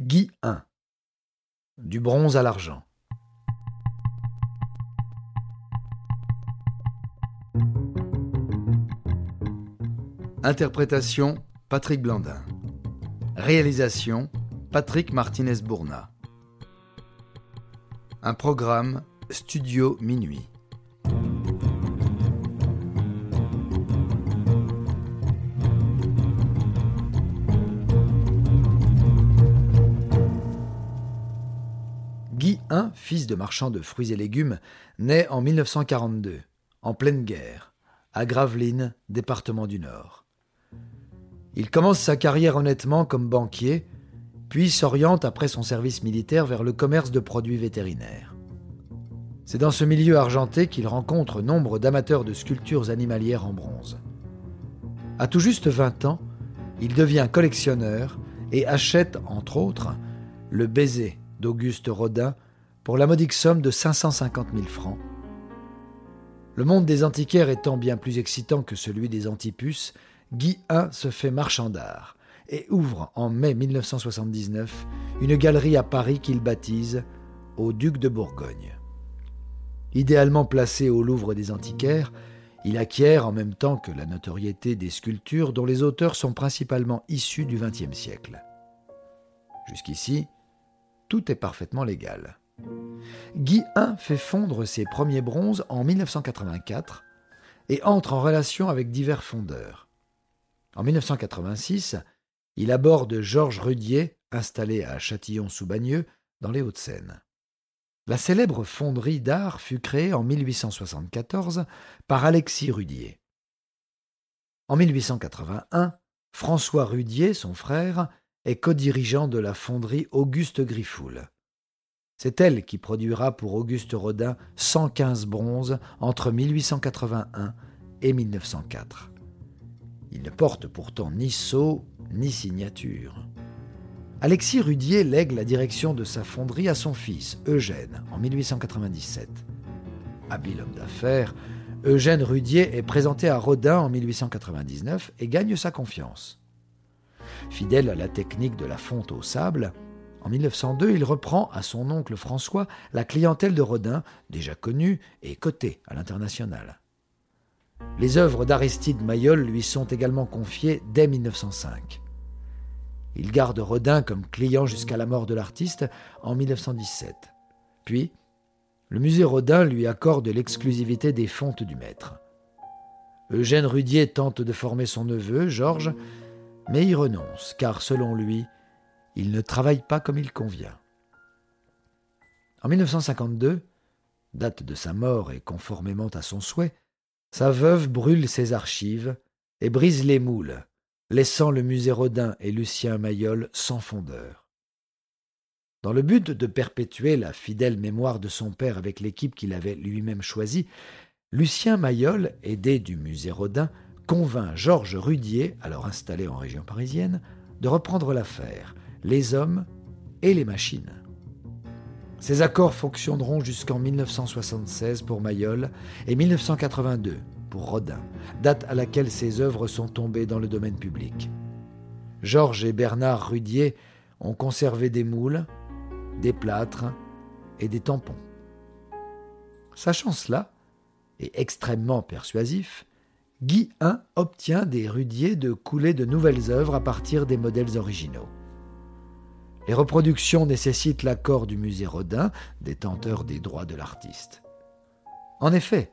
Guy I. Du bronze à l'argent. Interprétation Patrick Blandin. Réalisation Patrick Martinez-Bourna. Un programme Studio Minuit. Guy I, fils de marchand de fruits et légumes, naît en 1942, en pleine guerre, à Gravelines, département du Nord. Il commence sa carrière honnêtement comme banquier, puis s'oriente après son service militaire vers le commerce de produits vétérinaires. C'est dans ce milieu argenté qu'il rencontre nombre d'amateurs de sculptures animalières en bronze. À tout juste 20 ans, il devient collectionneur et achète, entre autres, le baiser d'Auguste Rodin pour la modique somme de 550 000 francs. Le monde des antiquaires étant bien plus excitant que celui des antipus, Guy I se fait marchand d'art et ouvre en mai 1979 une galerie à Paris qu'il baptise au Duc de Bourgogne. Idéalement placé au Louvre des antiquaires, il acquiert en même temps que la notoriété des sculptures dont les auteurs sont principalement issus du XXe siècle. Jusqu'ici, tout est parfaitement légal. Guy I fait fondre ses premiers bronzes en 1984 et entre en relation avec divers fondeurs. En 1986, il aborde Georges Rudier, installé à Châtillon-sous-Bagneux, dans les Hauts-de-Seine. La célèbre fonderie d'art fut créée en 1874 par Alexis Rudier. En 1881, François Rudier, son frère, est co-dirigeant de la fonderie Auguste Griffoul. C'est elle qui produira pour Auguste Rodin 115 bronzes entre 1881 et 1904. Il ne porte pourtant ni sceau ni signature. Alexis Rudier lègue la direction de sa fonderie à son fils, Eugène, en 1897. Habile homme d'affaires, Eugène Rudier est présenté à Rodin en 1899 et gagne sa confiance. Fidèle à la technique de la fonte au sable, en 1902, il reprend à son oncle François la clientèle de Rodin, déjà connue et cotée à l'international. Les œuvres d'Aristide Mayol lui sont également confiées dès 1905. Il garde Rodin comme client jusqu'à la mort de l'artiste en 1917. Puis, le musée Rodin lui accorde l'exclusivité des fontes du maître. Eugène Rudier tente de former son neveu, Georges, mais y renonce, car selon lui, il ne travaille pas comme il convient. En 1952, date de sa mort et conformément à son souhait, sa veuve brûle ses archives et brise les moules, laissant le musée Rodin et Lucien Mayol sans fondeur. Dans le but de perpétuer la fidèle mémoire de son père avec l'équipe qu'il avait lui-même choisie, Lucien Mayol, aidé du musée Rodin, convainc Georges Rudier, alors installé en région parisienne, de reprendre l'affaire, les hommes et les machines. Ces accords fonctionneront jusqu'en 1976 pour Mayol et 1982 pour Rodin, date à laquelle ses œuvres sont tombées dans le domaine public. Georges et Bernard Rudier ont conservé des moules, des plâtres et des tampons. Sachant cela, et extrêmement persuasif, Guy I obtient des Rudiers de couler de nouvelles œuvres à partir des modèles originaux. Les reproductions nécessitent l'accord du musée Rodin, détenteur des droits de l'artiste. En effet,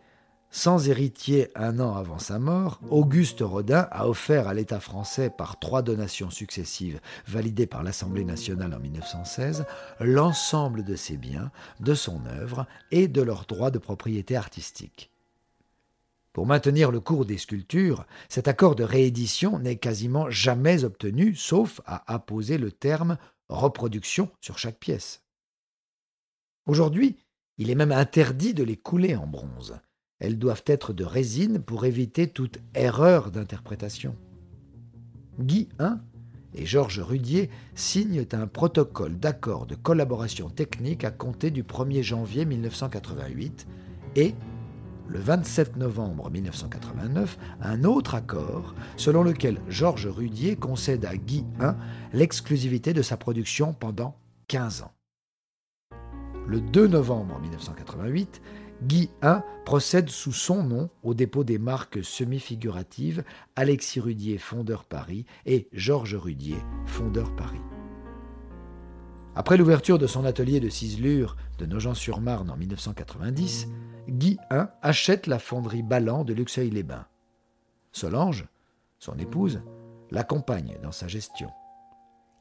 sans héritier un an avant sa mort, Auguste Rodin a offert à l'État français par trois donations successives validées par l'Assemblée nationale en 1916 l'ensemble de ses biens, de son œuvre et de leurs droits de propriété artistique. Pour maintenir le cours des sculptures, cet accord de réédition n'est quasiment jamais obtenu, sauf à apposer le terme reproduction sur chaque pièce. Aujourd'hui, il est même interdit de les couler en bronze. Elles doivent être de résine pour éviter toute erreur d'interprétation. Guy I et Georges Rudier signent un protocole d'accord de collaboration technique à compter du 1er janvier 1988 et, le 27 novembre 1989, un autre accord selon lequel Georges Rudier concède à Guy I l'exclusivité de sa production pendant 15 ans. Le 2 novembre 1988, Guy I procède sous son nom au dépôt des marques semi-figuratives Alexis Rudier, fondeur Paris, et Georges Rudier, fondeur Paris. Après l'ouverture de son atelier de ciselure de Nogent-sur-Marne en 1990, Guy I achète la fonderie Ballan de Luxeuil-les-Bains. Solange, son épouse, l'accompagne dans sa gestion.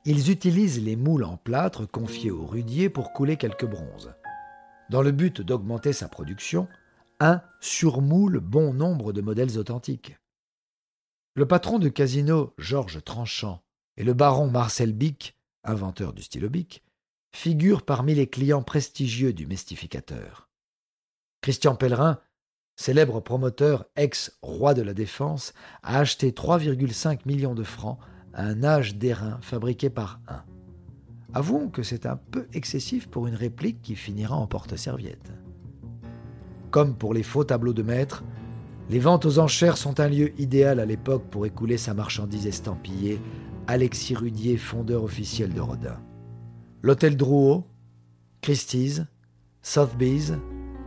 Ils utilisent les moules en plâtre confiés au rudier pour couler quelques bronzes. Dans le but d'augmenter sa production, un surmoule bon nombre de modèles authentiques. Le patron de casino Georges Tranchant et le baron Marcel Bic, inventeur du stylo Bic, figure parmi les clients prestigieux du mystificateur. Christian Pellerin, célèbre promoteur ex-roi de la Défense, a acheté 3,5 millions de francs à un âge d'airain fabriqué par un. Avouons que c'est un peu excessif pour une réplique qui finira en porte-serviette. Comme pour les faux tableaux de maître, les ventes aux enchères sont un lieu idéal à l'époque pour écouler sa marchandise estampillée Alexis Rudier, fondeur officiel de Rodin. L'hôtel Drouot, Christie's, Sotheby's,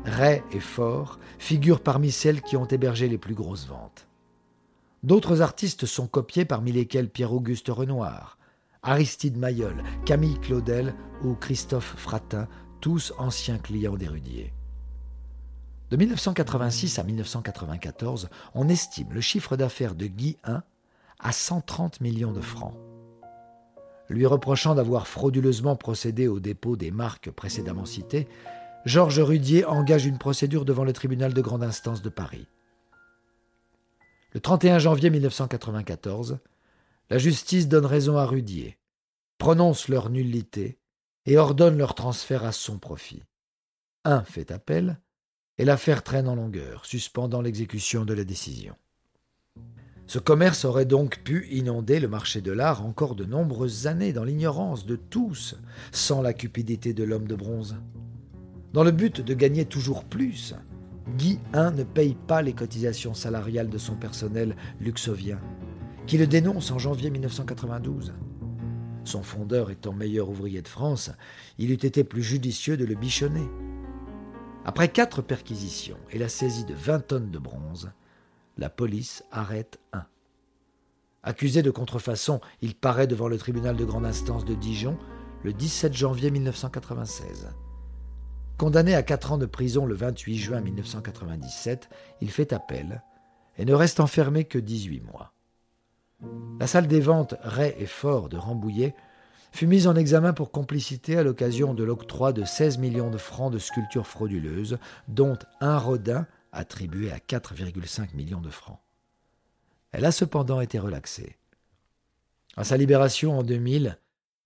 Ray et Fort figurent parmi celles qui ont hébergé les plus grosses ventes. D'autres artistes sont copiés parmi lesquels Pierre-Auguste Renoir, Aristide Mayol, Camille Claudel ou Christophe Fratin, tous anciens clients d'Hérudier. De 1986 à 1994, on estime le chiffre d'affaires de Guy I à 130 millions de francs lui reprochant d'avoir frauduleusement procédé au dépôt des marques précédemment citées, Georges Rudier engage une procédure devant le tribunal de grande instance de Paris. Le 31 janvier 1994, la justice donne raison à Rudier, prononce leur nullité et ordonne leur transfert à son profit. Un fait appel et l'affaire traîne en longueur, suspendant l'exécution de la décision. Ce commerce aurait donc pu inonder le marché de l'art encore de nombreuses années dans l'ignorance de tous, sans la cupidité de l'homme de bronze. Dans le but de gagner toujours plus, Guy I ne paye pas les cotisations salariales de son personnel luxovien, qui le dénonce en janvier 1992. Son fondeur étant meilleur ouvrier de France, il eût été plus judicieux de le bichonner. Après quatre perquisitions et la saisie de 20 tonnes de bronze, la police arrête un. Accusé de contrefaçon, il paraît devant le tribunal de grande instance de Dijon le 17 janvier 1996. Condamné à quatre ans de prison le 28 juin 1997, il fait appel et ne reste enfermé que 18 mois. La salle des ventes Ray et Fort de Rambouillet fut mise en examen pour complicité à l'occasion de l'octroi de 16 millions de francs de sculptures frauduleuses, dont un Rodin attribué à 4,5 millions de francs. Elle a cependant été relaxée. À sa libération en 2000,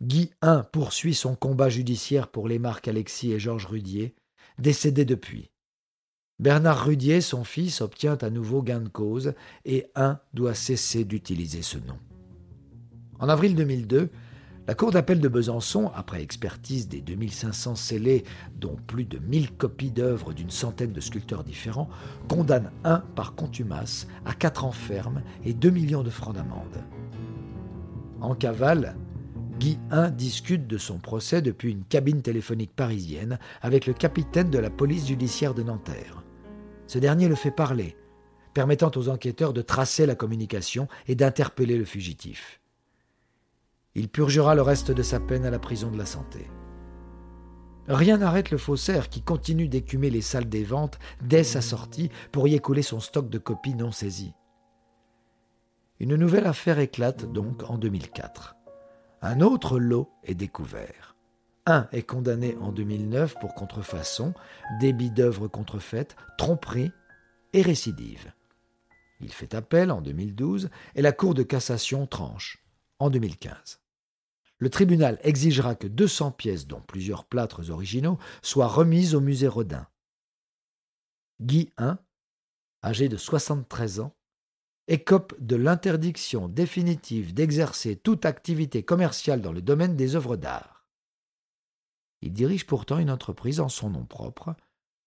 Guy I poursuit son combat judiciaire pour les marques Alexis et Georges Rudier, décédés depuis. Bernard Rudier, son fils, obtient à nouveau gain de cause et I doit cesser d'utiliser ce nom. En avril 2002, la Cour d'appel de Besançon, après expertise des 2500 scellés, dont plus de 1000 copies d'œuvres d'une centaine de sculpteurs différents, condamne un par contumace à 4 ans ferme et 2 millions de francs d'amende. En cavale, Guy I discute de son procès depuis une cabine téléphonique parisienne avec le capitaine de la police judiciaire de Nanterre. Ce dernier le fait parler, permettant aux enquêteurs de tracer la communication et d'interpeller le fugitif. Il purgera le reste de sa peine à la prison de la santé. Rien n'arrête le faussaire qui continue d'écumer les salles des ventes dès sa sortie pour y écouler son stock de copies non saisies. Une nouvelle affaire éclate donc en 2004. Un autre lot est découvert. Un est condamné en 2009 pour contrefaçon, débit d'œuvres contrefaites, tromperie et récidive. Il fait appel en 2012 et la Cour de cassation tranche en 2015 le tribunal exigera que 200 pièces, dont plusieurs plâtres originaux, soient remises au musée Rodin. Guy I, âgé de 73 ans, écope de l'interdiction définitive d'exercer toute activité commerciale dans le domaine des œuvres d'art. Il dirige pourtant une entreprise en son nom propre,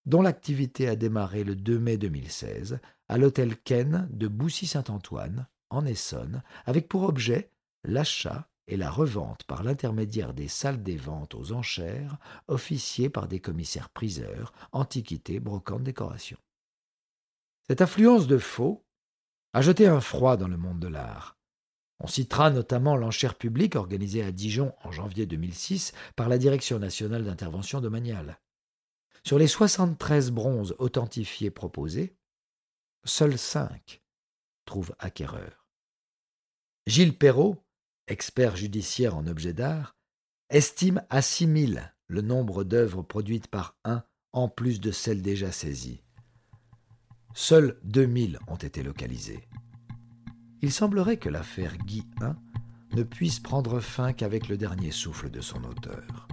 dont l'activité a démarré le 2 mai 2016 à l'hôtel Ken de Boussy-Saint-Antoine, en Essonne, avec pour objet l'achat et la revente par l'intermédiaire des salles des ventes aux enchères, officiées par des commissaires priseurs, antiquités, brocantes, décorations. Cette affluence de faux a jeté un froid dans le monde de l'art. On citera notamment l'enchère publique organisée à Dijon en janvier 2006 par la Direction nationale d'intervention domaniale. Sur les 73 bronzes authentifiés proposés, seuls cinq trouvent acquéreur. Gilles Perrault, expert judiciaire en objets d'art, estime à six mille le nombre d'œuvres produites par un en plus de celles déjà saisies. Seuls 2000 ont été localisés. Il semblerait que l'affaire Guy I ne puisse prendre fin qu'avec le dernier souffle de son auteur.